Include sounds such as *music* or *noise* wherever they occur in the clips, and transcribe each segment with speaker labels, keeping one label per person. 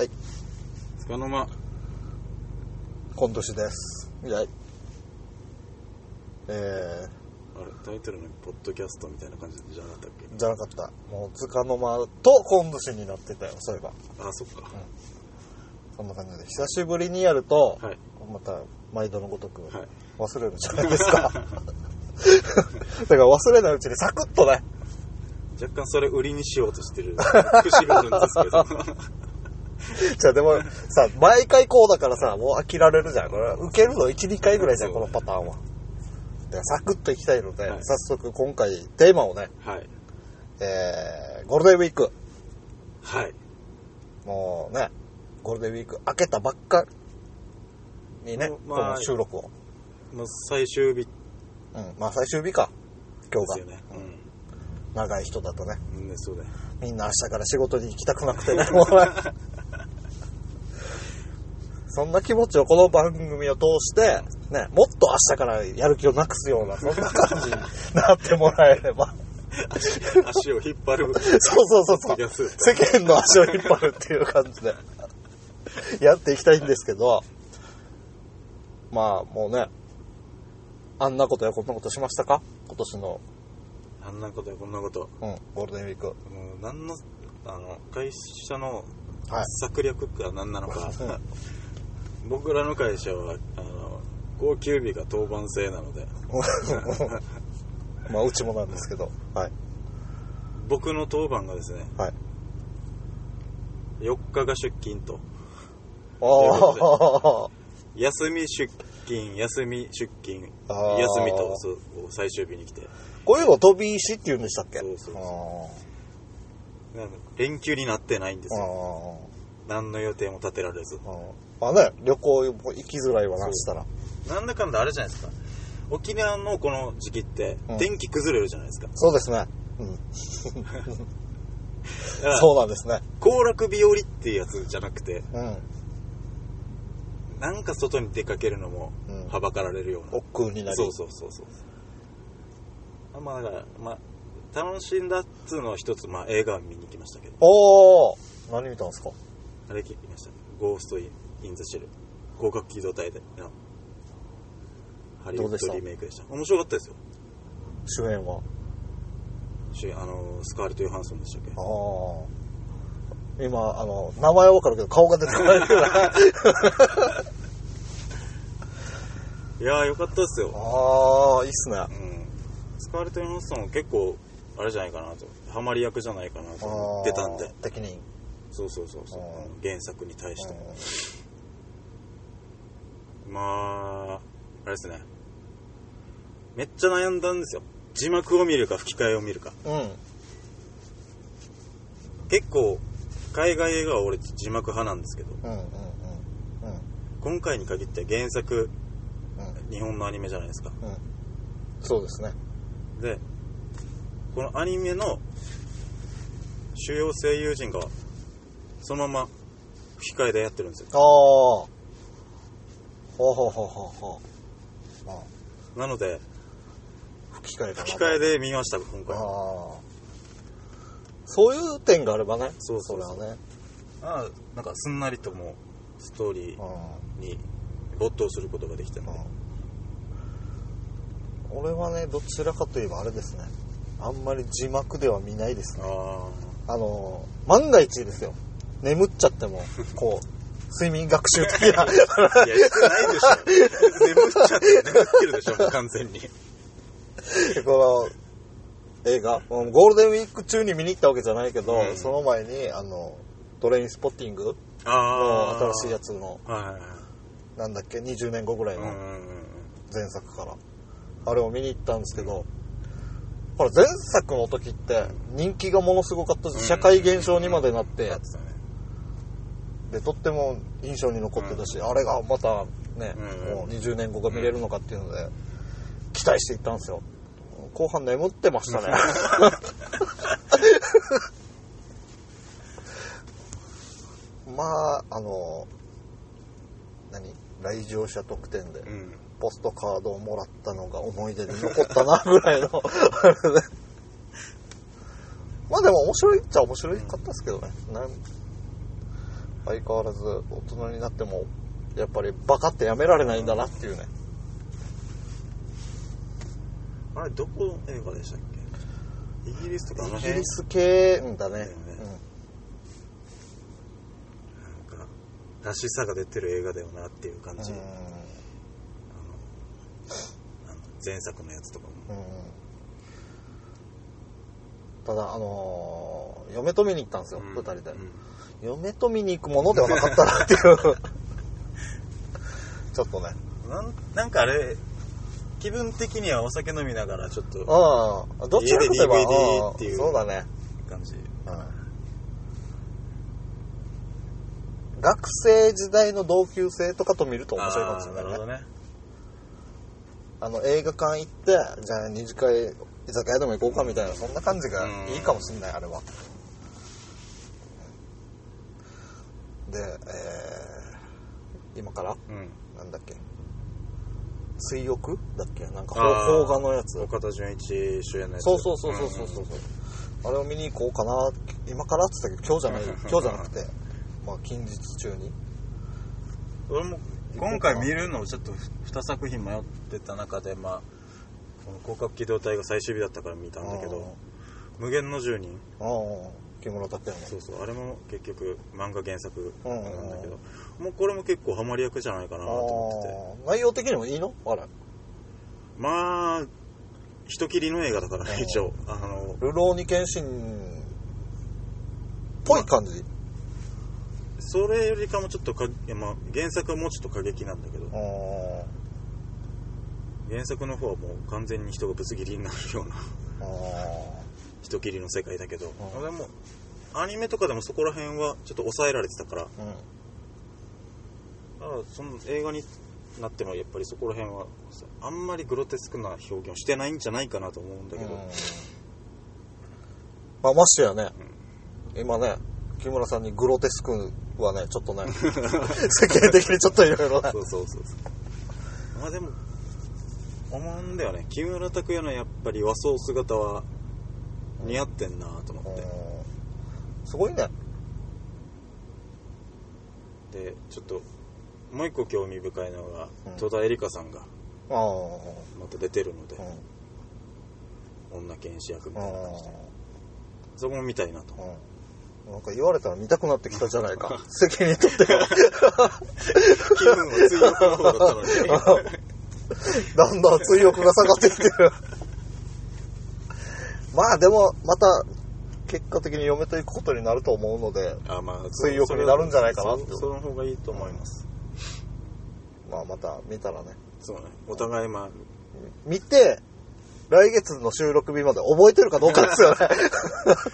Speaker 1: はい。
Speaker 2: つかの間。
Speaker 1: 今年です。いや、え
Speaker 2: あれ、タイトルのポッドキャストみたいな感じじゃなかったっけ？
Speaker 1: ー、じゃなかった。もう、つかの間と今年になってたよ、そういえば。
Speaker 2: あ、そっか。
Speaker 1: そんな感じで。久しぶりにやると、
Speaker 2: はい。
Speaker 1: また、毎度のごとく、
Speaker 2: はい。
Speaker 1: 忘れるじゃないですか。*laughs* だから忘れないうちにサクッとね、
Speaker 2: 若干それ売りにしようとしてる節があるんですけど。*laughs*
Speaker 1: じゃあでもさ、毎回こうだからさ、もう飽きられるじゃん。これ、受けるの1、2回ぐらいじゃん、このパターンは。でサクッといきたいので、
Speaker 2: はい
Speaker 1: 早速今回テーマをね、
Speaker 2: はい。
Speaker 1: えー、ゴールデンウィーク。
Speaker 2: はい。
Speaker 1: もうね、ゴールデンウィーク明けたばっかにね、
Speaker 2: まあ
Speaker 1: この収録を。
Speaker 2: もう最終日
Speaker 1: うん、まあ最終日か、今日が。
Speaker 2: ですよね。
Speaker 1: 長い人だとね、
Speaker 2: うん。ね、そうだよ。
Speaker 1: みんな明日から仕事に行きたくなくてね、もうね *laughs* そんな気持ちをこの番組を通して、ね、もっと明日からやる気をなくすような、そんな感じになってもらえれば。
Speaker 2: 足を引っ張る。
Speaker 1: そうそうそうそう世間の足を引っ張るっていう感じで、やっていきたいんですけど、まあもうね、あんなことやこんなことしましたか？今年の、
Speaker 2: あんなことやこんなこと。
Speaker 1: うん、ゴールデンウィーク。
Speaker 2: もう何の、あの、会社の
Speaker 1: はい。
Speaker 2: 策略か何なのか。僕らの会社は、あの、高級日が当番制なので、*laughs*
Speaker 1: まあうちもなんですけど、はい。
Speaker 2: 僕の当番がですね、
Speaker 1: はい。
Speaker 2: 4日が出勤と、
Speaker 1: ああ、
Speaker 2: 休み出勤、休み出勤、休みとそう最終日に来て、
Speaker 1: こういうの飛び石って言うんでしたっけ？
Speaker 2: そうそう
Speaker 1: あ
Speaker 2: なんか連休になってないんで
Speaker 1: ー
Speaker 2: すよ。
Speaker 1: あ
Speaker 2: 何の予定も立てられず。
Speaker 1: まあね、旅行も行きづらいわな、したら。
Speaker 2: なんだかんだあれじゃないですか。沖縄のこの時期って
Speaker 1: うん
Speaker 2: 天気崩れるじゃないですか。
Speaker 1: そうですね。うん。そうなんですね。
Speaker 2: 行楽日和っていうやつじゃなくて、
Speaker 1: うん。
Speaker 2: なんか外に出かけるのも
Speaker 1: うん
Speaker 2: はばかられるような。
Speaker 1: 億劫になり。
Speaker 2: そうそうそうそう。あまあだから、まあ、楽しんだっつうのは一つ、まあ映画を見に行きましたけど、
Speaker 1: おー何見たんですか？
Speaker 2: あれ聞きました。ゴースト・イン・ザ・シェル。広角機動隊でのハリウッド
Speaker 1: どうでした？
Speaker 2: リメイクでした。面白かったですよ。
Speaker 1: 主演は？
Speaker 2: 主演あの、スカーレット・ヨハンソンでしたっけ
Speaker 1: ああ。今、あの、名前はわかるけど顔が出てこないから。*laughs*
Speaker 2: いやーよかったですよ。
Speaker 1: ああ、いいっすね。
Speaker 2: うん。スカーレット・ヨハンソン結構、あれじゃないかなと。ハマり役じゃないかなと思ってたんで。
Speaker 1: 的に。
Speaker 2: そうそうそうそう原作に対して。
Speaker 1: う
Speaker 2: まあ、あれですね。めっちゃ悩んだんですよ。字幕を見るか吹き替えを見るか。
Speaker 1: ん。うん。
Speaker 2: 結構、海外映画は俺字幕派なんですけど、
Speaker 1: うん。うん。うん。
Speaker 2: 今回に限って原作、
Speaker 1: うん。
Speaker 2: 日本のアニメじゃないですか。
Speaker 1: うん。そうですね。
Speaker 2: で、このアニメの主要声優陣が、そのまま吹き替えでやってるんですよ。
Speaker 1: ああ。ほうほうほうほうほう。あ
Speaker 2: なので、
Speaker 1: 吹き替えかな。
Speaker 2: 吹き替えで見ました、今回。
Speaker 1: ああ。そういう点があればね。
Speaker 2: そうそうそう
Speaker 1: れはね。
Speaker 2: ああなんかすんなりともうストーリー
Speaker 1: うん。
Speaker 2: に没頭することができたので、
Speaker 1: うん俺はね、どちらかといえばあれですね。あんまり字幕では見ないですね。
Speaker 2: あ
Speaker 1: あの、万が一ですよ。眠っちゃっても、こう、*laughs* 睡眠学習的な。
Speaker 2: あ。いや、言ってないでしょ。眠っちゃって眠ってるでしょ、もう完全に。
Speaker 1: この映画、うんゴールデンウィーク中に見に行ったわけじゃないけど、
Speaker 2: うん
Speaker 1: その前に、あの、トレインスポッティング
Speaker 2: あ
Speaker 1: の
Speaker 2: あ。
Speaker 1: 新しいやつの。なんだっけ、20年後ぐらいの前作から。あれを見に行ったんですけど、ほら、前作の時って人気がものすごかったし、社会現象にまでなって。で、とっても印象に残ってたし、あれがまたね、
Speaker 2: うん
Speaker 1: もう20年後が見れるのかっていうので、期待していったんですよ。後半眠ってましたね。*laughs* まあ、あの、何来場者特典で、
Speaker 2: うん。
Speaker 1: ポストカードをもらったのが思い出に残ったな、ぐらいの。まあでも面白いっちゃ面白かったですけどね。相変わらず大人になっても、やっぱりバカってやめられないんだなっていうね。
Speaker 2: あれどこの映画でしたっけ？イギリスとかあの辺？
Speaker 1: イギリス系んだね。
Speaker 2: だよね。なんからしさが出てる映画だよなっていう感じ、
Speaker 1: うん。うん
Speaker 2: あの前作のやつとかも。
Speaker 1: うんただ、あのー嫁と見に行ったんですよ、
Speaker 2: うん
Speaker 1: 二人で。
Speaker 2: うん
Speaker 1: 嫁と見に行くものではなかったなっていう。*laughs* ちょっとね。
Speaker 2: なんなんかあれ気分的にはお酒飲みながらちょっと
Speaker 1: ああ、どっちかといえば、
Speaker 2: DVD っていう
Speaker 1: うんそうだね。
Speaker 2: 感じ
Speaker 1: うん学生時代の同級生とかと見ると面白いかもしれないね。
Speaker 2: なるほどね
Speaker 1: あの、映画館行って、じゃあ二次会、居酒屋でも行こうかみたいな、そんな感じがいいかもしれない、あれは。で、えー、今から
Speaker 2: うん。
Speaker 1: なんだっけ。追憶だっけ。なんか邦画のやつ。
Speaker 2: 岡田准一主演のやつ。
Speaker 1: そうそうそうそうそうそう、あれを見に行こうかな。今からって言ったけど今日じゃない。今日じゃなくて。まあ近日中に。
Speaker 2: 俺も今回見るのをちょっと2作品迷ってた中でまあこの広角機動隊が最終日だったから見たんだけど無限の住人。
Speaker 1: ああ木村拓哉の
Speaker 2: そうそう。あれも結局漫画原作
Speaker 1: うん
Speaker 2: なんだけどもうこれも結構ハマり役じゃないかなと思ってて。
Speaker 1: 内容的にもいいの？あれ。
Speaker 2: まあ人切りの映画だからね
Speaker 1: うん。
Speaker 2: 一応。あの
Speaker 1: ルローニケンシンっぽい感じ、
Speaker 2: それよりかもちょっとか、まあ、原作はもうちょっと過激なんだけど。
Speaker 1: あ
Speaker 2: 原作の方はもう完全に人がぶつ切りになるような人切りの世界だけど、
Speaker 1: うん。
Speaker 2: でもアニメとかでもそこら辺はちょっと抑えられてたから
Speaker 1: ーうん。
Speaker 2: だからその映画になってもやっぱりそこら辺はあんまりグロテスクな表現をしてないんじゃないかなと思うんだけど、
Speaker 1: うん。まあ、ましてやね、今ね、木村さんにグロテスクはね、ちょっとね、*laughs* 世間的にちょっといろいろね。
Speaker 2: そ。うそうそうそう。まあでも思うんだよね。木村拓哉のやっぱり和装姿は似合ってんなと思って、
Speaker 1: うん。すごいね。
Speaker 2: でちょっともう一個興味深いのが、
Speaker 1: うん。
Speaker 2: 戸田恵梨香さんが
Speaker 1: ああ。
Speaker 2: また出てるので
Speaker 1: う、ん。
Speaker 2: 女剣士役み
Speaker 1: う
Speaker 2: たいな感じで。そこも見たいなと。
Speaker 1: ん。なんか言われたら見たくなってきたじゃないか。責任取ってよ。*laughs*
Speaker 2: 気分は強い方だったのに *laughs* *laughs*
Speaker 1: だんだん追憶が下がってきてる。*laughs* まあでも、また、結果的に嫁と行くことになると思うので、
Speaker 2: あまあ
Speaker 1: 水浴になるんじゃないかなって
Speaker 2: そその方がいいと思います、
Speaker 1: まあまた見たらね。
Speaker 2: そうねお互いまあ
Speaker 1: 見て、来月の収録日まで覚えてるかどうかですよね。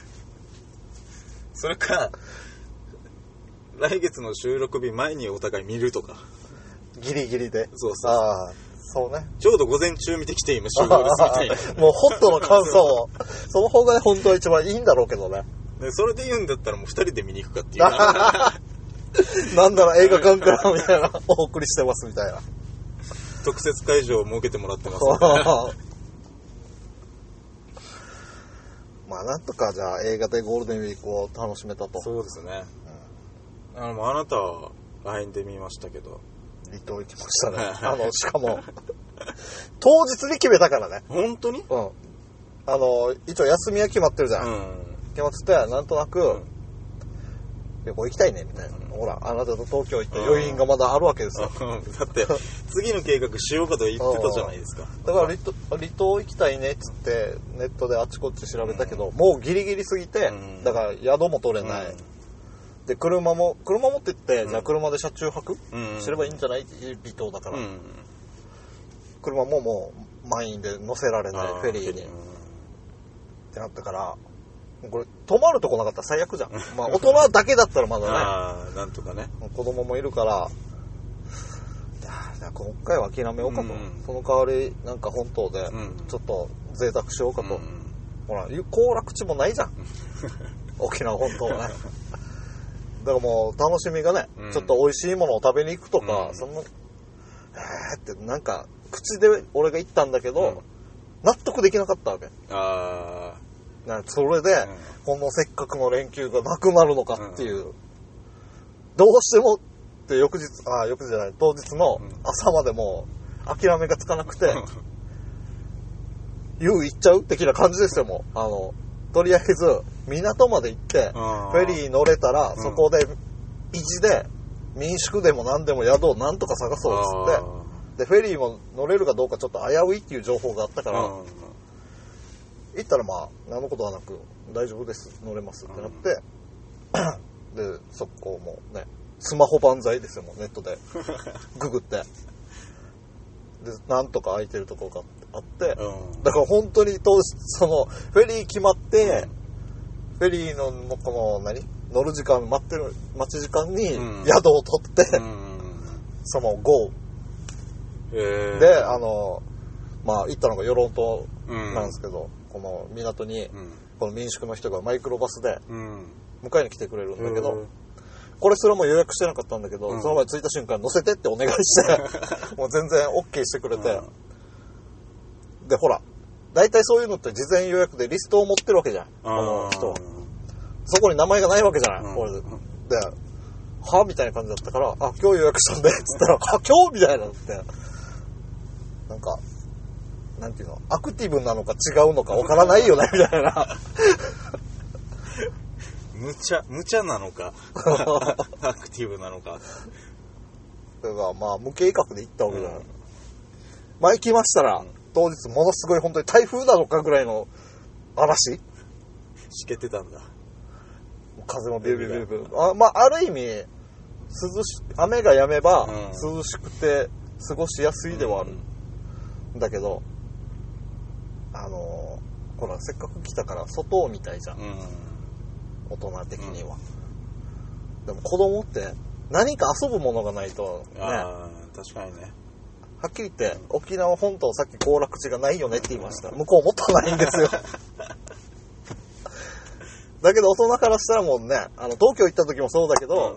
Speaker 1: *laughs*
Speaker 2: それか来月の収録日前にお互い見るとか
Speaker 1: ギリギリで。
Speaker 2: そうそう
Speaker 1: ああ、そうね。
Speaker 2: ちょうど午前中見てきて今集合ですみたいな *laughs*
Speaker 1: もうホットの感想を。その方が本当は一番いいんだろうけどね。
Speaker 2: でそれで言うんだったらもう二人で見に行くかっていうな *laughs*
Speaker 1: なんなら映画館からみたいな、お送りしてますみたいな。
Speaker 2: 特設会場を設けてもらってます *laughs*
Speaker 1: まあなんとかじゃあ映画でゴールデンウィークを楽しめたと。
Speaker 2: そうですね、あのあなたは LINE で見ましたけど
Speaker 1: 離島行きましたね。あの、しかも、当日に決めたからね。
Speaker 2: 本当に？
Speaker 1: うん。あの、一応休みは決まってるじゃん。
Speaker 2: うん。
Speaker 1: 決まってて、なんとなく、
Speaker 2: ん。
Speaker 1: 旅行行きたいね、みたいな。ほら、あなたと東京行って余韻がまだあるわけですよ。*laughs*
Speaker 2: だって次の計画しようかと言ってたじゃないですか。
Speaker 1: だから離島離島行きたいねっつってネットであちこち調べたけど、もうギリギリすぎて、
Speaker 2: うん。
Speaker 1: だから宿も取れない、で車も車持って行って、じゃあ車で車中泊、
Speaker 2: うん。
Speaker 1: すればいいんじゃない?離島だから、
Speaker 2: うん。
Speaker 1: 車ももう満員で乗せられないフェリーに。っ
Speaker 2: うん
Speaker 1: てなったからこれ泊まるとこなかったら最悪じゃん。*laughs* まあ大人だけだったらまだね。
Speaker 2: ああなんとかね。
Speaker 1: 子供もいるから。今回は諦めようかと、
Speaker 2: うん。
Speaker 1: その代わりなんか本島で
Speaker 2: うん。
Speaker 1: ちょっと贅沢しようかと、
Speaker 2: うん。
Speaker 1: ほら行楽地もないじゃん。*laughs* 沖縄本島はねだからもう楽しみがね、
Speaker 2: うん。
Speaker 1: ちょっと美味しいものを食べに行くとか、
Speaker 2: うん。
Speaker 1: そんなえーってなんか口で俺が言ったんだけど、
Speaker 2: うん。
Speaker 1: 納得できなかったわけ。
Speaker 2: あ
Speaker 1: なんかそれで、
Speaker 2: うん。
Speaker 1: このせっかくの連休がなくなるのかっていう、どうしてもって翌日、あ、翌日じゃない、当日の
Speaker 2: うん。
Speaker 1: 朝までもう諦めがつかなくて、*laughs* 言う行っちゃう的な感じですよ、もう。あの、とりあえず、港まで行って、フェリー乗れたら、
Speaker 2: うん。
Speaker 1: そこで、維持で、民宿でも何でも宿をなんとか探そうっつって、で、フェリーも乗れるかどうかちょっと危ういっていう情報があったから、
Speaker 2: うん。
Speaker 1: 行ったらまあ、何のことはなく、大丈夫です、乗れますってなって、で、速攻もうね、スマホ万歳ですよ、もうネットで。ググって。で、なんとか空いてるとこがあって、
Speaker 2: うん。
Speaker 1: だから本当に当時、その、フェリー決まって、フェリーの、この、何？乗る時間、待ってる、待ち時間に
Speaker 2: うん。
Speaker 1: 宿を取って、
Speaker 2: うん。
Speaker 1: その
Speaker 2: えー。
Speaker 1: で、あの、まあ、行ったのが与論島
Speaker 2: うん。
Speaker 1: なんですけど、この港に、
Speaker 2: うん。
Speaker 1: この民宿の人がマイクロバスで
Speaker 2: うん。
Speaker 1: 迎えに来てくれるんだけど、これすらも予約してなかったんだけど、
Speaker 2: うん。
Speaker 1: その前着いた瞬間乗せてってお願いして、*laughs* もう全然 OK してくれて、で、ほら、大体そういうのって事前予約でリストを持ってるわけじゃん、この人は。そこに名前がないわけじゃない、
Speaker 2: うん。
Speaker 1: これで。で、は？みたいな感じだったから、あ、今日予約したんで、つったら、あ、今日？みたいなのって、なんか、なんていうの、アクティブなのか違うのかわからないよね、みたいな。
Speaker 2: 無茶無茶なのか？*laughs* アクティブなのか？
Speaker 1: だからまあ無計画で行ったわけじゃない。
Speaker 2: うん。
Speaker 1: まあ行きましたら、
Speaker 2: うん
Speaker 1: 当日ものすごい本当に台風なのかぐらいの嵐？
Speaker 2: しけてたんだ。
Speaker 1: 風もビュービュービュービューあまあある意味、涼し、雨が止めば
Speaker 2: うん。
Speaker 1: 涼しくて過ごしやすいではある。だけど、あのーほら、せっかく来たから外を見たいじゃん。
Speaker 2: う。ん。
Speaker 1: 大人的には。でも子供って何か遊ぶものがないとね、
Speaker 2: 確かにね
Speaker 1: っきり言って沖縄本島さっき行楽地がないよねって言いました。向こうもっとないんですよ。だけど大人からしたらもうね、あの東京行った時もそうだけど、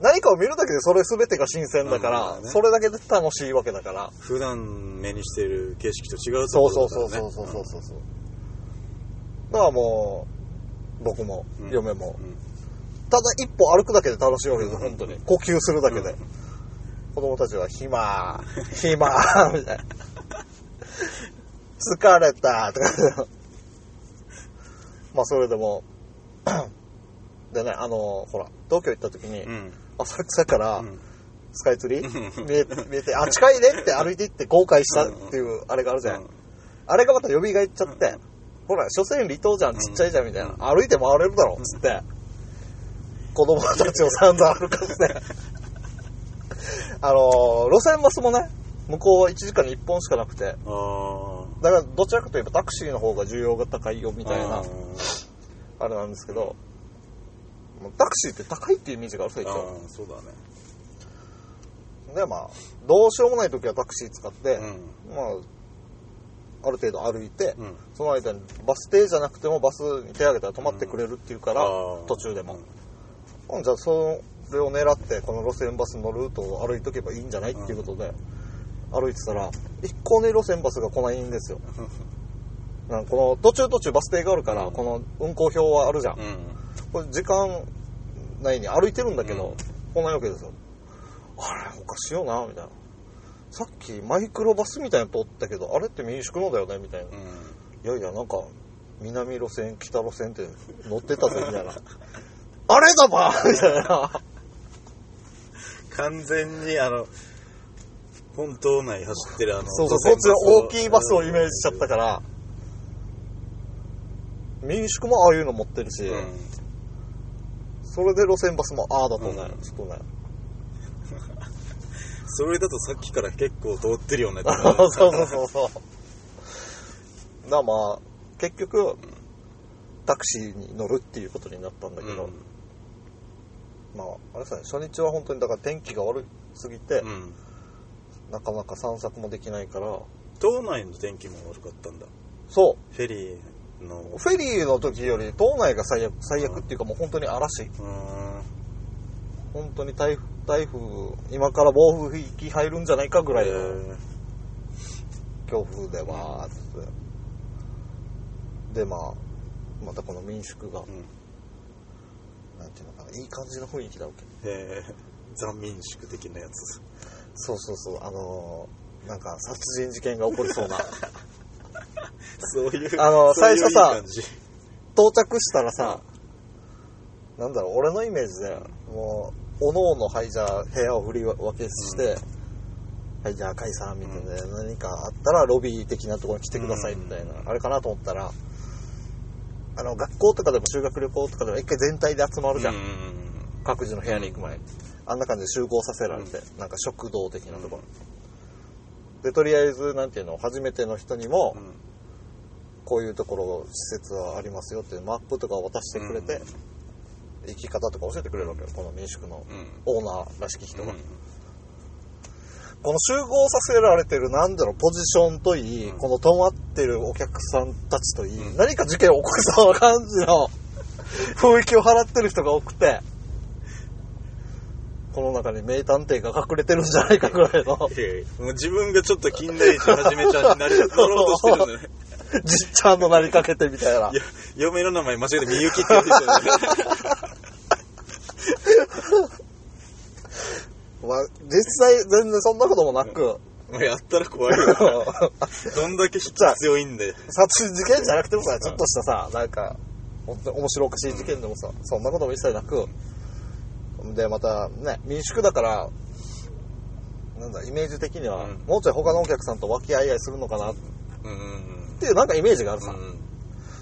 Speaker 1: 何かを見るだけでそれ全てが新鮮だから、
Speaker 2: うんね
Speaker 1: それだけで楽しいわけだから。
Speaker 2: 普段目にしてる景色と違うと
Speaker 1: そう
Speaker 2: こ
Speaker 1: そう
Speaker 2: ろだからね
Speaker 1: そうそうそうそうそう。だからもう、僕も、
Speaker 2: うん
Speaker 1: 嫁も、
Speaker 2: うん
Speaker 1: ただ一歩歩くだけで楽しいわけです本当に。呼吸するだけで。
Speaker 2: うん
Speaker 1: 子供たちは、暇、暇、みたいな。疲れた、とか。まあ、それでも、でね、あの、ほら、東京行った時に、
Speaker 2: うん
Speaker 1: 浅草から
Speaker 2: うん
Speaker 1: スカイツリ
Speaker 2: うん
Speaker 1: ー見え見えて、あ、近いねって歩いて行って後悔したっていう、あれがあるじゃん。あれがまた蘇っちゃって、ほら、所詮離島じゃん、ちっちゃいじゃん、みたいな。歩いて回れるだろ、つって。子供たちを散々歩かせて。あのー路線バスもね、向こうは1時間に1本しかなくて、だからどちらかといえばタクシーの方が需要が高いよ、み
Speaker 2: み
Speaker 1: たいな、あれなんですけど、タクシーって高いっていうイメージがある最
Speaker 2: あ
Speaker 1: 近。
Speaker 2: あそうだね。
Speaker 1: で、まあ、どうしようもない時はタクシー使って、
Speaker 2: うん。
Speaker 1: まあ、ある程度歩いて、
Speaker 2: うん。
Speaker 1: その間にバス停じゃなくてもバスに手挙げたら止まってくれるっていうから、
Speaker 2: あー。
Speaker 1: 途中でも。ほんじゃあそれを狙ってこの路線バスのルートを歩いとけばいいんじゃないっていうことで、歩いてたら一向に路線バスが来ないんですよ。なこの途中途中バス停があるから、
Speaker 2: うん
Speaker 1: この運行表はあるじゃん。
Speaker 2: うん
Speaker 1: これ時間内に歩いてるんだけど、
Speaker 2: うん
Speaker 1: 来ないわけですよ。あれ、おかしいよな、みたいな。さっきマイクロバスみたいなの通ったけど、あれって民宿のだよねみたいな。
Speaker 2: うん
Speaker 1: いやいや、なんか、南路線、北路線って乗ってたぜ、みたいな。あれだばみたいな。
Speaker 2: 完全にあの本島内走ってるあの
Speaker 1: そうそう、
Speaker 2: 路線
Speaker 1: こっちの大きいバスをイメージしちゃったから、民宿もああいうの持ってるし、
Speaker 2: うん。
Speaker 1: それで路線バスもああだとね、
Speaker 2: う。ん。
Speaker 1: ちょっとね。*laughs*
Speaker 2: それだとさっきから結構通ってるよね *laughs*
Speaker 1: そうそうそうそう。だまあ、結局、タクシーに乗るっていうことになったんだけど、まあ、あれさね、初日は本当にだから天気が悪すぎて、
Speaker 2: うん。うん
Speaker 1: なかなか散策もできないから、
Speaker 2: 島内の天気も悪かったんだ。
Speaker 1: そ
Speaker 2: フェリーの。
Speaker 1: う、フェリーの時より島内が最悪、最悪っていうかもう本当に嵐。
Speaker 2: うーん。
Speaker 1: 本当に台風、台風、今から暴風域入るんじゃないかぐらいの
Speaker 2: え。ー
Speaker 1: 強風でわーって。で、まあ、またこの民宿が
Speaker 2: うん
Speaker 1: なんていうのかないい感じの雰囲気だわけ。
Speaker 2: えー、ザ民宿的なやつ。
Speaker 1: そうそうそう。あのーなんか殺人事件が起こりそうな。*laughs*
Speaker 2: そういう
Speaker 1: あの
Speaker 2: そういう
Speaker 1: 最初さ到着したらさ、なんだろう俺のイメージでもうおのおのはいじゃあ部屋を振り分けして、はいじゃあ解散みたいな、何かあったらロビー的なところに来てくださいみたいな、あれかなと思ったらあの学校とかでも修学旅行とかでも一回全体で集まるじゃん、
Speaker 2: うん
Speaker 1: 各自の部屋に行く前。にあんな感じで集合させられて、なんか食堂的なとこ。ろ、でとりあえずなんていうの初めての人にも、
Speaker 2: うん。
Speaker 1: こういうところ施設はありますよっていうマップとかを渡してくれて、行き方とか教えてくれるわけよこの民宿の
Speaker 2: うん。
Speaker 1: オーナーらしき人が、
Speaker 2: うん。
Speaker 1: この集合させられてるなんだろうポジションといい、
Speaker 2: うん。
Speaker 1: この泊まってるお客さんたちといい、
Speaker 2: うん。
Speaker 1: 何か事件起こりそうな感じの。*laughs* 雰囲気を払ってる人が多くて。この中に名探偵が隠れてるんじゃないかぐらいの。
Speaker 2: いやいやもう自分がちょっと近代一始めちゃうなりなろうとしてるんだね。*laughs*
Speaker 1: じっちゃんのなりかけてみたいな。い
Speaker 2: や嫁の名前間違えてみゆきって言ってたよね。*laughs*
Speaker 1: まあ、実際全然そんなこともなく、
Speaker 2: もうやったら怖いよ。*laughs* どんだけ強いんで。
Speaker 1: 殺人事件じゃなくてもさ、ちょっとしたさ、なんか、本当に面白おかしい事件でもさ、そんなことも一切なく、で、またね、民宿だから、なんだ、イメージ的には、
Speaker 2: うん。
Speaker 1: もうちょい他のお客さんと和気あいあいするのかな。っ
Speaker 2: うんうん。
Speaker 1: ていうなんかイメージがあるさ。
Speaker 2: うん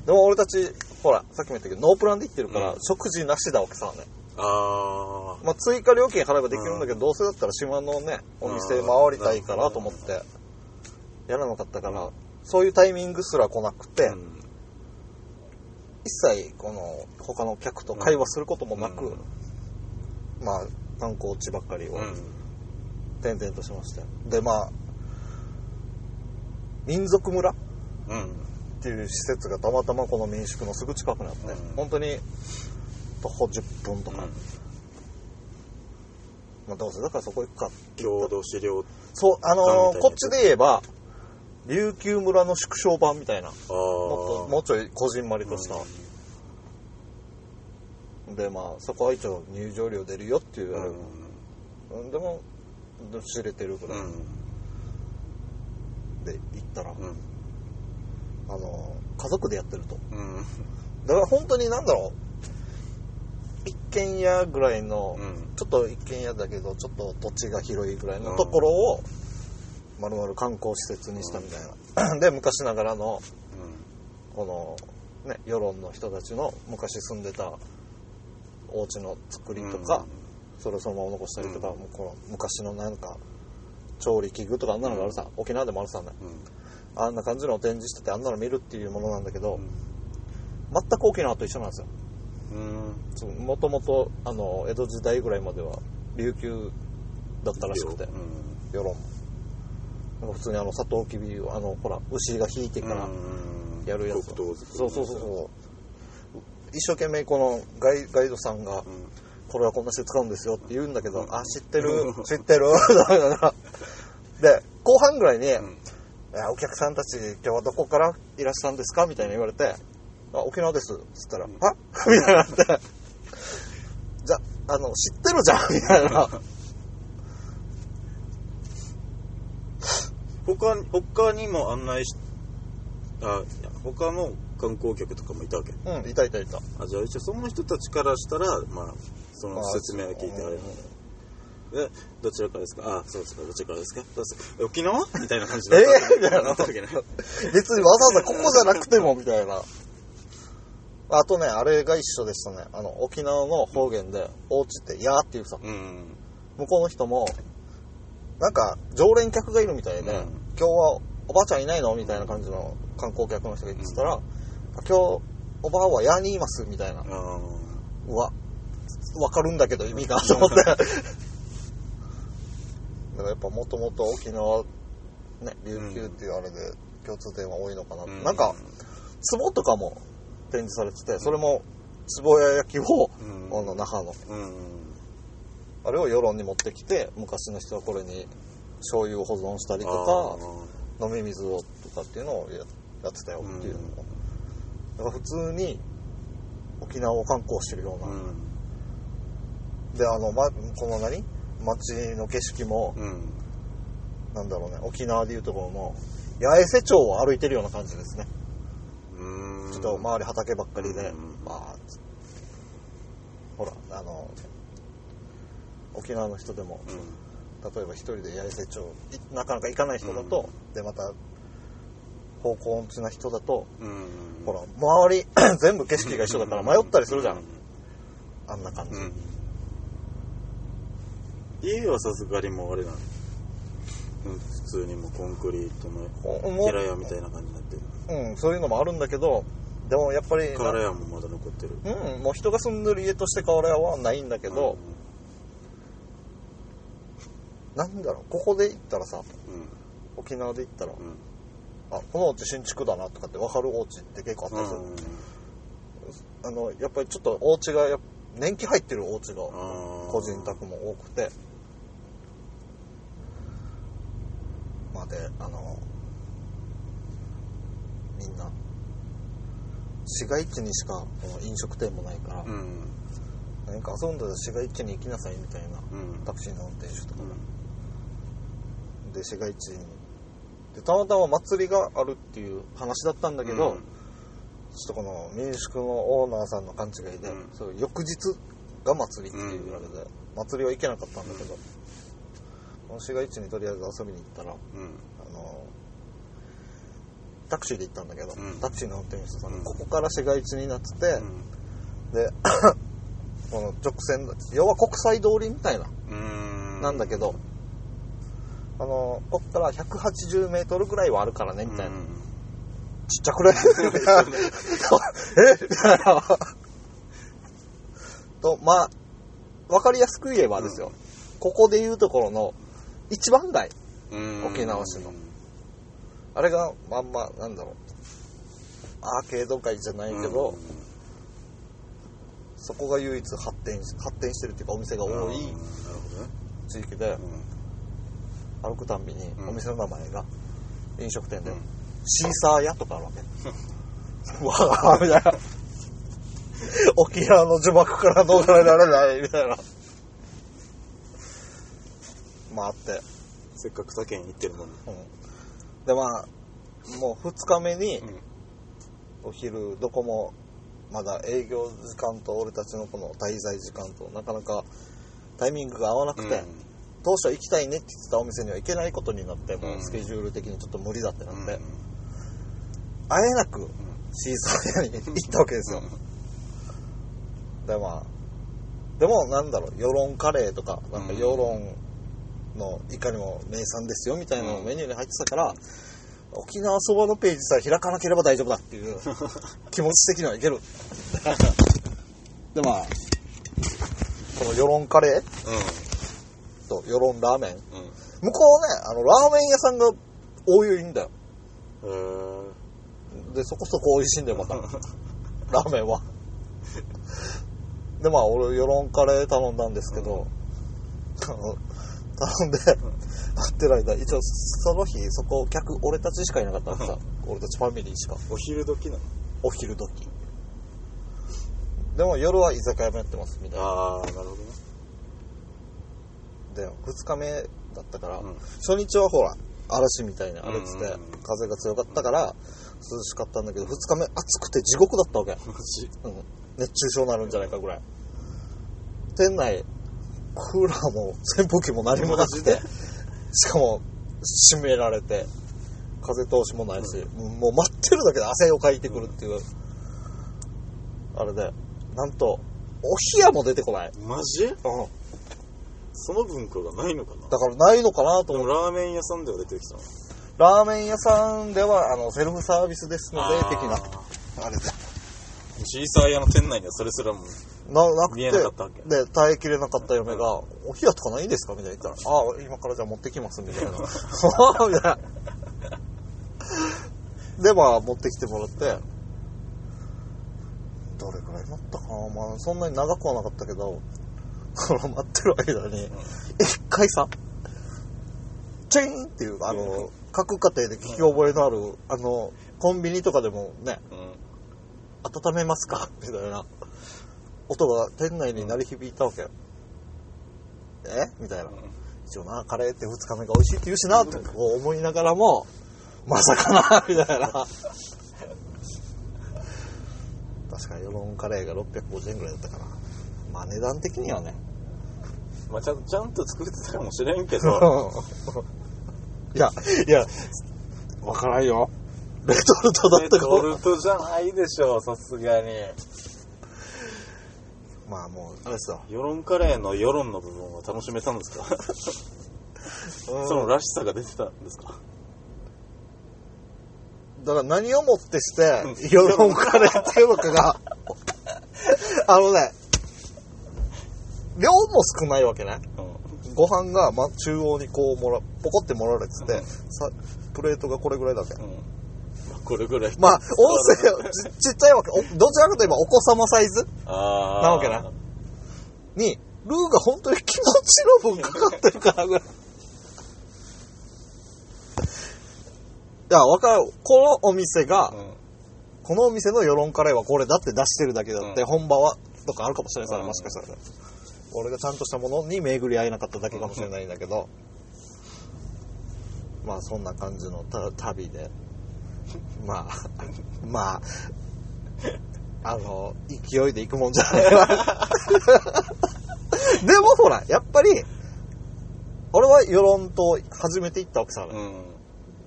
Speaker 1: でも俺たち、ほら、さっきも言ったけど、ノープランで行ってるから、
Speaker 2: うん。
Speaker 1: 食事なしだわけさね。
Speaker 2: あ
Speaker 1: まあ、追加料金払えばできるんだけど、どうせだったら島のね、お店回りたいからと思って、やらなかったから、そういうタイミングすら来なくて、一切この他の客と会話することもなく、
Speaker 2: うん。
Speaker 1: まあ観光地ばっかりを
Speaker 2: うん。
Speaker 1: 転々としまして。でまあ民族村っ
Speaker 2: うん。
Speaker 1: ていう施設がたまたまこの民宿のすぐ近くにあって、
Speaker 2: うん。
Speaker 1: 本当に徒歩10分とか、まあ、どうせだからそこ行くか
Speaker 2: 郷土資料
Speaker 1: そうあのーこっちで言えば琉球村の縮小版みたいな。
Speaker 2: あ
Speaker 1: もっともうちょいこじんまりとした、
Speaker 2: う
Speaker 1: でまあそこは一応入場料出るよっていううん。でも知れてるぐらい。
Speaker 2: うん。
Speaker 1: で行ったら、
Speaker 2: うん。
Speaker 1: あの家族でやってると。
Speaker 2: うん。
Speaker 1: だから本当になんだろう。一軒家ぐらいの、
Speaker 2: うん。
Speaker 1: ちょっと一軒家だけどちょっと土地が広いぐらいのところを、まるまる観光施設にしたみたいな、*laughs* で昔ながらのこのね世論の人たちの昔住んでたお家の作りとか、それをそのまま残したりとか、
Speaker 2: うん。
Speaker 1: もうこの昔のなんか調理器具とかあんなのがあるさ、沖縄でもあるさね
Speaker 2: うん。
Speaker 1: あんな感じのを展示しててあんなの見るっていうものなんだけど、
Speaker 2: うん。
Speaker 1: 全く沖縄と一緒なんですよ。
Speaker 2: うん
Speaker 1: もともとあの江戸時代ぐらいまでは琉球だったらしくて
Speaker 2: うん。
Speaker 1: 世論なんか普通にあのサトウキビをあのほら牛が引いてから
Speaker 2: うん。
Speaker 1: やるやつ、
Speaker 2: 黒糖作り
Speaker 1: そうそうそうそう。一生懸命このガイガイドさんが
Speaker 2: うん。
Speaker 1: これはこんなして使うんですよって言うんだけど、
Speaker 2: うん。
Speaker 1: あ知ってる？知ってる？*laughs* *laughs* で後半ぐらいに、お客さんたち今日はどこからいらっしゃるんですか？みたいな言われて「あ沖縄です」っつったら「
Speaker 2: うん
Speaker 1: はみたいにな。って「じゃあの知ってるじゃん」*laughs* みたいな。*laughs*
Speaker 2: 他に他にも案内しあいや他の観光客とかもいたわけ？
Speaker 1: うんいたいたいた。
Speaker 2: あじゃあ一応その人たちからしたらまあその説明を聞いてあれでどちらからですか？あそうですか。どちらからですか？沖縄？みたいな感じ *laughs*
Speaker 1: え
Speaker 2: で
Speaker 1: ーみたいな。別にわざわざここじゃなくてもみたいなあとねあれが一緒でしたね。あの沖縄の方言で「おうち」って「や」っていうさ。
Speaker 2: うん。
Speaker 1: 向こうの人もなんか常連客がいるみたいで、
Speaker 2: うん。
Speaker 1: 今日はおばあちゃんいないのみたいな感じの観光客の人が言ってたら、今日おばあは矢にいますみたいな。
Speaker 2: あ
Speaker 1: うわわかるんだけど意味がと思って。だからやっぱもともと沖縄ね琉球っていうあれで共通点は多いのかな、
Speaker 2: ー
Speaker 1: なんか壺とかも展示されててそれも壺屋焼きを、
Speaker 2: うん。
Speaker 1: あの那覇の。
Speaker 2: うん。
Speaker 1: あれを世論に持ってきて昔の人はこれに醤油を保存したりとか飲み水をとかっていうのをややってたよっていうの。も、だから普通に沖縄を観光してるような。
Speaker 2: うん。
Speaker 1: であの、ま、この何？街の景色も、
Speaker 2: うん。
Speaker 1: なんだろうね。沖縄でいうところの八重瀬町を歩いてるような感じですね、ちょっと周り畑ばっかりで、
Speaker 2: うん。
Speaker 1: まあほらあの沖縄の人でも
Speaker 2: うん。
Speaker 1: 例えば一人で八重瀬町いなかなか行かない人だと、でまた方向音痴な人だと
Speaker 2: うん。
Speaker 1: ほら周り *clears throat* 全部景色が一緒だから迷ったりするじゃん、あんな感じ、
Speaker 2: うん。家はさすがにもうあれなのうん普通にもうコンクリートの平屋みたいな感じ
Speaker 1: うん、そういうのもあるんだけどでもやっぱり
Speaker 2: 瓦屋もまだ残ってる。
Speaker 1: うん、もう人が住んでる家として瓦屋はないんだけど、なんだろうここで行ったらさ
Speaker 2: うん
Speaker 1: 沖縄で行ったら、
Speaker 2: うん。
Speaker 1: あこのお家新築だなとかって分かるお家って結構あったりする、あのやっぱりちょっとお家がやっ年季入ってるお家が
Speaker 2: あー。
Speaker 1: 個人宅も多くて。まあであのみんな市街地にしか飲食店もないから、
Speaker 2: うん。
Speaker 1: 何か遊んだら市街地に行きなさいみたいな
Speaker 2: うん。
Speaker 1: タクシーの運転手とか。
Speaker 2: うん
Speaker 1: で市街地に。でたまたま祭りがあるっていう話だったんだけど、
Speaker 2: うん。
Speaker 1: ちょっとこの民宿のオーナーさんの勘違いで、
Speaker 2: うん。
Speaker 1: そう翌日が祭りっていうあれで、祭りは行けなかったんだけど、この市街地にとりあえず遊びに行ったら
Speaker 2: うん。
Speaker 1: あのタクシーで行ったんだけど、
Speaker 2: うん。
Speaker 1: タクシーの運転手さんに、
Speaker 2: うん。
Speaker 1: ここから市街地になってて、
Speaker 2: うん。
Speaker 1: で *coughs* この直線要は国際通りみたいな
Speaker 2: うん。
Speaker 1: なんだけど、あのこっから180メートルぐらいはあるからねみたいな、
Speaker 2: うん。
Speaker 1: ちっちゃくない？えみたいな。と、まあ、わかりやすく言えばですよ、ここで言うところの一番街、
Speaker 2: うん。
Speaker 1: 沖縄市のあれがまんま、なんだろう、アーケード街じゃないけど、そこが唯一発展し、発展してるっていうかお店が
Speaker 2: うん
Speaker 1: 多い地域で、
Speaker 2: う
Speaker 1: 歩くたんびに
Speaker 2: うん
Speaker 1: お店の名前が、飲食店で、
Speaker 2: うん
Speaker 1: シーサー屋とかあるわけ。う *laughs* わぁ、みたいな。沖縄の呪縛から逃れられない、みたいな。まああって。
Speaker 2: んせっかく他県行ってるのに
Speaker 1: うん。で、まあ、もう2日目に
Speaker 2: う、ん。
Speaker 1: お昼、どこも、まだ営業時間と俺たちのこの滞在時間となかなかタイミングが合わなくて、当初行きたいねって言ってたお店には行けないことになって、もうスケジュール的にちょっと無理だってなって、会えなくシーサー屋に行ったわけですよ。でまあでもなんだろう世論カレーとかなんか
Speaker 2: うん。
Speaker 1: 世論のいかにも名産ですよみたいなの
Speaker 2: うん。
Speaker 1: メニューに入ってたから、沖縄そばのページさえ開かなければ大丈夫だっていう *laughs* 気持ち的にはいける。でまあこの世論カレー？と世論ラーメン？
Speaker 2: うん。うん
Speaker 1: 向こうねあのラーメン屋さんが多いんだよ。でそこそこ美味しいんだよまた。*laughs* ラーメンは。でまあ俺世論カレー頼んだんですけど、あの *laughs* 頼んで待ってる間一応その日そこ客俺たちしかいなかったからさ俺たちファミリーしか。
Speaker 2: お昼時なの？
Speaker 1: お昼時。でも夜は居酒屋もやってますみたいな。
Speaker 2: ああなるほどね。
Speaker 1: で2日目だったから、
Speaker 2: うん。
Speaker 1: 初日はほら嵐みたいに荒れてて、
Speaker 2: うんうんうん。
Speaker 1: 風が強かったから涼しかったんだけど2日目暑くて地獄だったわけ。
Speaker 2: マジ？
Speaker 1: うん。熱中症になるんじゃないかぐらい。店内クーラーも扇風機も何もなくて *laughs* しかも閉められて風通しもないし、もう待ってるだけで汗をかいてくるっていう、あれでなんとお冷やも出てこない、
Speaker 2: マジ？
Speaker 1: うん、
Speaker 2: その文化がないのかな？
Speaker 1: だからないのかなと
Speaker 2: で
Speaker 1: 思って
Speaker 2: もラーメン屋さんでは出てきたの。
Speaker 1: ラーメン屋さんではあのセルフサービスですので的な。あれで。
Speaker 2: シーサー屋の店内にはそれすらも
Speaker 1: ななくて
Speaker 2: 見えなかったわけ。
Speaker 1: で耐えきれなかった嫁が「お冷やとかないんですか?」みたいな言ったら「ああ今からじゃあ持ってきます」みたいな。みたいなでまあ持ってきてもらってどれくらい待ったかな？まあそんなに長くはなかったけどこの待ってる間に一回さチェーンっていうあの各家庭で聞き覚えのあるあのコンビニとかでもね
Speaker 2: うん。
Speaker 1: 温めますか？みたいな音が店内に鳴り響いたわけよえ？みたいな。一応な、カレーって2日目が美味しいって言うしな、ってこう思いながらも、まさかな、みたいな。確かに世論カレーが650円ぐらいだったから。まあ値段的にはね。
Speaker 2: まあちゃんちゃんと作ってたかもしれんけど *laughs*
Speaker 1: いや、いや、わからんよ。レトルトだ
Speaker 2: レ
Speaker 1: ったかも。
Speaker 2: トルトじゃないでしょさすがに
Speaker 1: まあもう、あれですよ。
Speaker 2: 世論カレーの世論の部分は楽しめたんですか？*laughs* そのらしさが出てたんですか？
Speaker 1: だから何をもってして、世論カレーっていうのかが、*laughs* あのね、量も少ないわけね。
Speaker 2: うん。
Speaker 1: ご飯が、ま、中央にこうもら、ポコって盛られてて、
Speaker 2: うん。
Speaker 1: さ、プレートがこれぐらいだけ。
Speaker 2: うん。まあこれぐらい
Speaker 1: まあ、音声ち、ちっちゃいわけ。おどちらかといえばお子様サイズ？なわけなに、ルーが本当に気持ちの分かかってるからぐらい。いや、わかる。このお店が、
Speaker 2: うん
Speaker 1: このお店の世論カレーはこれだって出してるだけだって、
Speaker 2: うん
Speaker 1: 本場は、とかあるかもしれない。それもしかしたら。俺がちゃんとしたものに巡り合えなかっただけかもしれないんだけど、まあそんな感じのた旅で、まあ、まあ、あの、勢いで行くもんじゃないわ。*laughs* でもほら、やっぱり、俺は世論と初めて行ったわけさ、
Speaker 2: うん。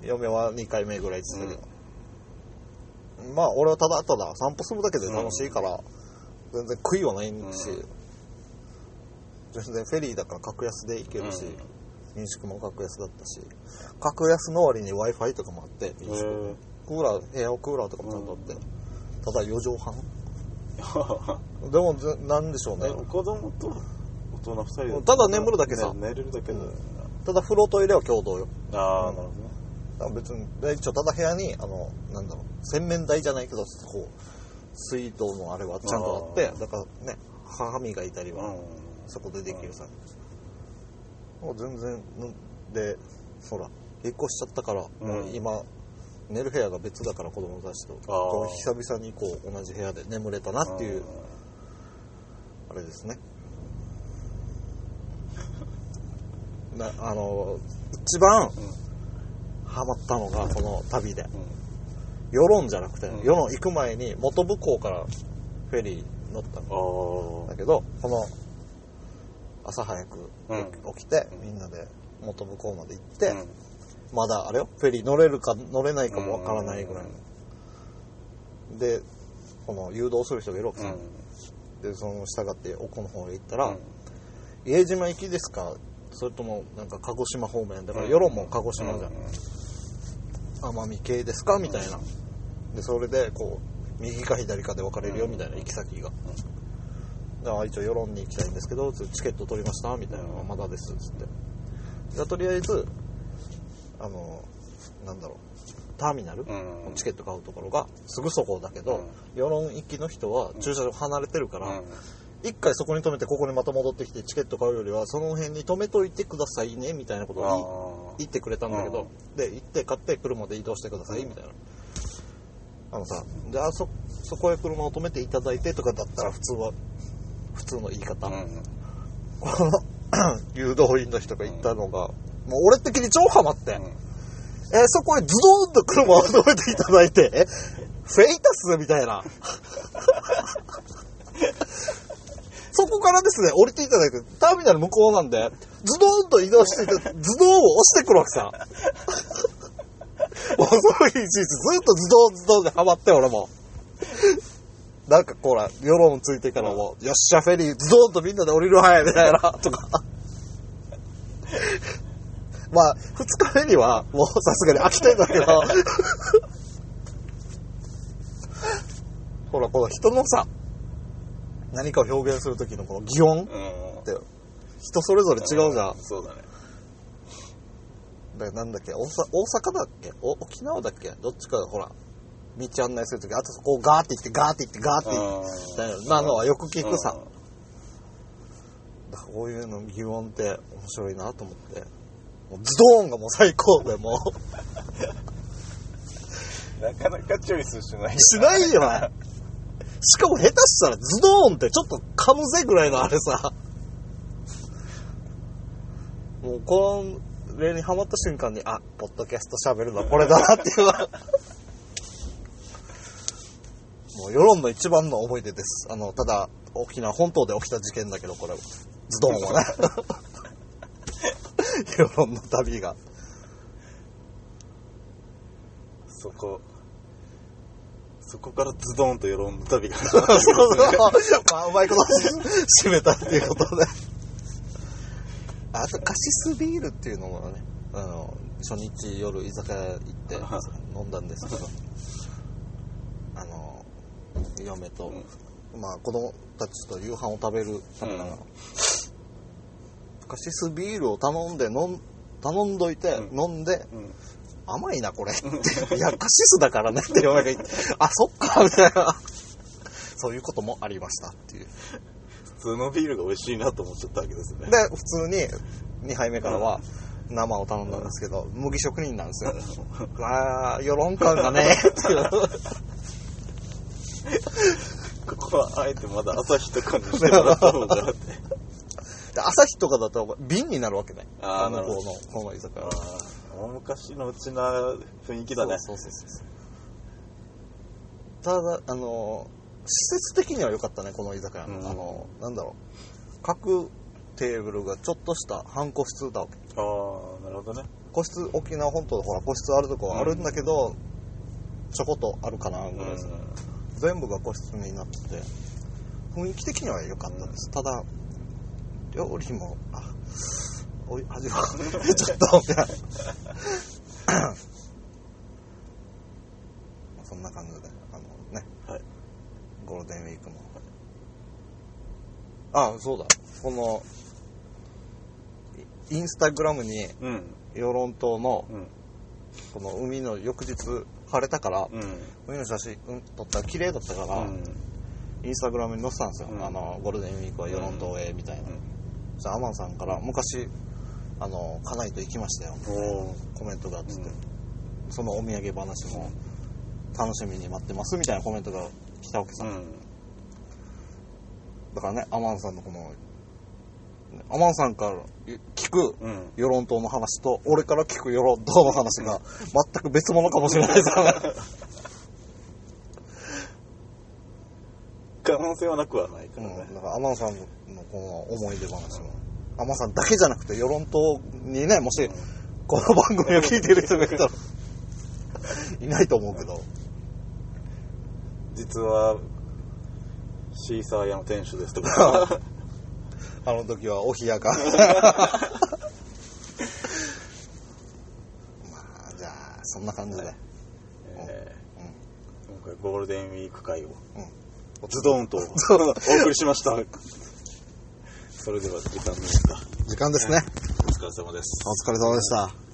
Speaker 1: 嫁は2回目ぐらいって。けど、まあ俺はただただ散歩するだけで楽しいから、全然悔いはないんし、
Speaker 2: うん。
Speaker 1: 全然フェリーだから格安で行けるし、
Speaker 2: うん。
Speaker 1: 民宿も格安だったし格安の割に w i f i とかもあって民宿。
Speaker 2: へー
Speaker 1: クーラー部屋をクーラーとかもちゃんとあって、ただ4畳半。
Speaker 2: う *laughs* ん
Speaker 1: でもぜなんでしょうね。
Speaker 2: え子供と大人二人で。
Speaker 1: ただ眠るだけさ。
Speaker 2: ね寝れるだけだよね
Speaker 1: ただ風呂トイレは共同よ。
Speaker 2: ああなるほどね。
Speaker 1: だから別にで一応ただ部屋にあのなんだろう洗面台じゃないけどこう水道のあれはちゃんとあって
Speaker 2: あー。
Speaker 1: だからね歯磨いたりは
Speaker 2: うん。
Speaker 1: そこでできるさ、もう全然でほら引っ越しちゃったから、
Speaker 2: うん。
Speaker 1: もう今寝る部屋が別だから子供たちとこう久々にこう同じ部屋で眠れたなっていうあれですね。なあの一番ハマったのがこの旅で。
Speaker 2: うん。
Speaker 1: 世論じゃなくて、
Speaker 2: うん。
Speaker 1: 世論行く前に元部港からフェリー乗ったの。
Speaker 2: あ
Speaker 1: だけどこの朝早く
Speaker 2: うん。
Speaker 1: 起きて、みんなで元部港まで行って、
Speaker 2: あ
Speaker 1: まだあれよ？フェリー乗れるか乗れないかもわからないぐらいの。でこの誘導する人がいるわけさ、でその従って奥の方へ行ったら、家島行きですか？それともなんか鹿児島方面だから世論も鹿児島じゃん、奄美系ですか？みたいな。でそれでこう右か左かで分かれるよみたいな行き先が、であ一応世論に行きたいんですけどつチケット取りましたみたいな、まだですっつって。じゃあとりあえずあのなんだろう。ターミナル、
Speaker 2: うん。
Speaker 1: チケット買うところがすぐそこだけど、世論行きの人は駐車場離れてるから、一回そこに止めてここにまた戻ってきてチケット買うよりはその辺に止めといてくださいねみたいなことを言ってくれたんだけど、で行って買って車で移動してくださいみたいな、あのさじゃあそそこへ車を止めていただいてとかだったら普通は普通の言い方、この *clears throat* 誘導員の人が言ったのが、もう俺的に超ハマって、えそこへズドーンと車を止めていただいてえフェイタスみたいなそこからですね、降りていただいて、ターミナル向こうなんで、ズドーンと移動していて、ズドーンを押してくるわけさ。もうそういういちいちずっとズドーンズドーンでハマって、俺も。なんかこら、世論ついてからも、よっしゃ、フェリー、ズドーンとみんなで降りるはや、みたいな、とか。まあ、二日目には、もうさすがに飽きてんだけど、ほら、この人のさ、何かを表現するときのこの擬音って、人それぞれ違うじゃん。
Speaker 2: そうだね。
Speaker 1: だなんだっけ大阪大阪だっけ？お沖縄だっけ？どっちかほら道案内するときあとそこをガーって行ってガーって行ってガーって行って。みたいなのはよく聞くさ。こういうの疑問って面白いなと思ってズドーンがもう最高でもう。
Speaker 2: なかなかチョイスしない
Speaker 1: しないよねしかも下手したらズドーンってちょっと噛むぜぐらいのあれさ。もうこれにハマった瞬間に、あ、ポッドキャスト喋るのはこれだなっていう。のはもう世論の一番の思い出です。あの、ただ、沖縄本島で起きた事件だけど、これ、ズドンは。ね。世論の旅が。
Speaker 2: そこ。そこからズドンと世論の旅が。*laughs*
Speaker 1: そうそう。まあ、うまいこと締めたっていうことで。あと、カシスビールっていうのもね、あの、初日夜居酒屋行って飲んだんですけど、あの、嫁と、まあ、子供たちと夕飯を食べる。ためながら、カシスビールを頼んで飲ん、頼んどいて、
Speaker 2: うん
Speaker 1: 飲んで、
Speaker 2: うん
Speaker 1: 甘いな、これ。って。*laughs* いや、カシスだからねって言って、*laughs* *laughs* あ、そっか、みたいな。そういうこともありましたっていう。
Speaker 2: 普通のビールが美味しいなと思っちゃったわけですね
Speaker 1: で、普通に2杯目からは生を頼んだんですけど、麦職人なんですよ。あー、世論感がね、っていう。
Speaker 2: ここはあえてまだ朝日とかにしてもらった方がって
Speaker 1: で朝日とかだと瓶になるわけね。
Speaker 2: あー
Speaker 1: の
Speaker 2: なるほど
Speaker 1: 方の、この居酒屋は。
Speaker 2: 大昔のうちな雰囲気だね
Speaker 1: そうそうそうそう。ただ、あの、施設的には良かったね、この居酒屋の。
Speaker 2: うん
Speaker 1: あの、なんだろう。各テーブルがちょっとした半個室だわけ。
Speaker 2: ああなるほどね
Speaker 1: 個室、沖縄本島でほら個室あるとこはあるんだけど、ちょこっとあるかなぐらいです、全部が個室になってて、雰囲気的には良かったです。ただ、料理も、あ、おい、味は、*laughs* ちょっと、みたいな。そんな感じで、あのね、
Speaker 2: はい。
Speaker 1: ゴールデンウィークも。あ、そうだ。この、イインスタグラムに、
Speaker 2: うん。
Speaker 1: 養老島の、
Speaker 2: うん。
Speaker 1: この海の翌日、晴れたから、
Speaker 2: うん。
Speaker 1: 海の写真、うん、撮ったら綺麗だったから、
Speaker 2: うん。
Speaker 1: インスタグラムに載せたんですよ。
Speaker 2: うん。
Speaker 1: あの、ゴールデンウィークは与論島へ、みたいな。そアマンさんから、昔、あの、家内と行きましたよ。コメントがあって。て、
Speaker 2: うん。
Speaker 1: そのお土産話も楽しみに待ってます、みたいなコメントが来たわけさ。
Speaker 2: うん。
Speaker 1: だからね、アマンさんのこの、アマンさんから聞く
Speaker 2: うん。
Speaker 1: 与論島の話と、俺から聞く与論島の話が全く別物かもしれないですから *laughs*
Speaker 2: 可能性はなくはないか
Speaker 1: うん、
Speaker 2: らね
Speaker 1: だからアマンさんのこの思い出話も、アマンさんだけじゃなくて、与論島にね、もし、この番組を聞いてる人がいたら、いないと思うけど、
Speaker 2: 実はシーサー屋の店主ですとか。*laughs*
Speaker 1: あの時はお冷やか。*laughs* まあ、じゃあ、そんな感じで。
Speaker 2: えー今回ゴールデンウィーク会を。
Speaker 1: うん。
Speaker 2: ズドンと。お送りしました。それでは時間ですか。
Speaker 1: 時間ですね。
Speaker 2: お疲れ様です。
Speaker 1: お疲れ様でした。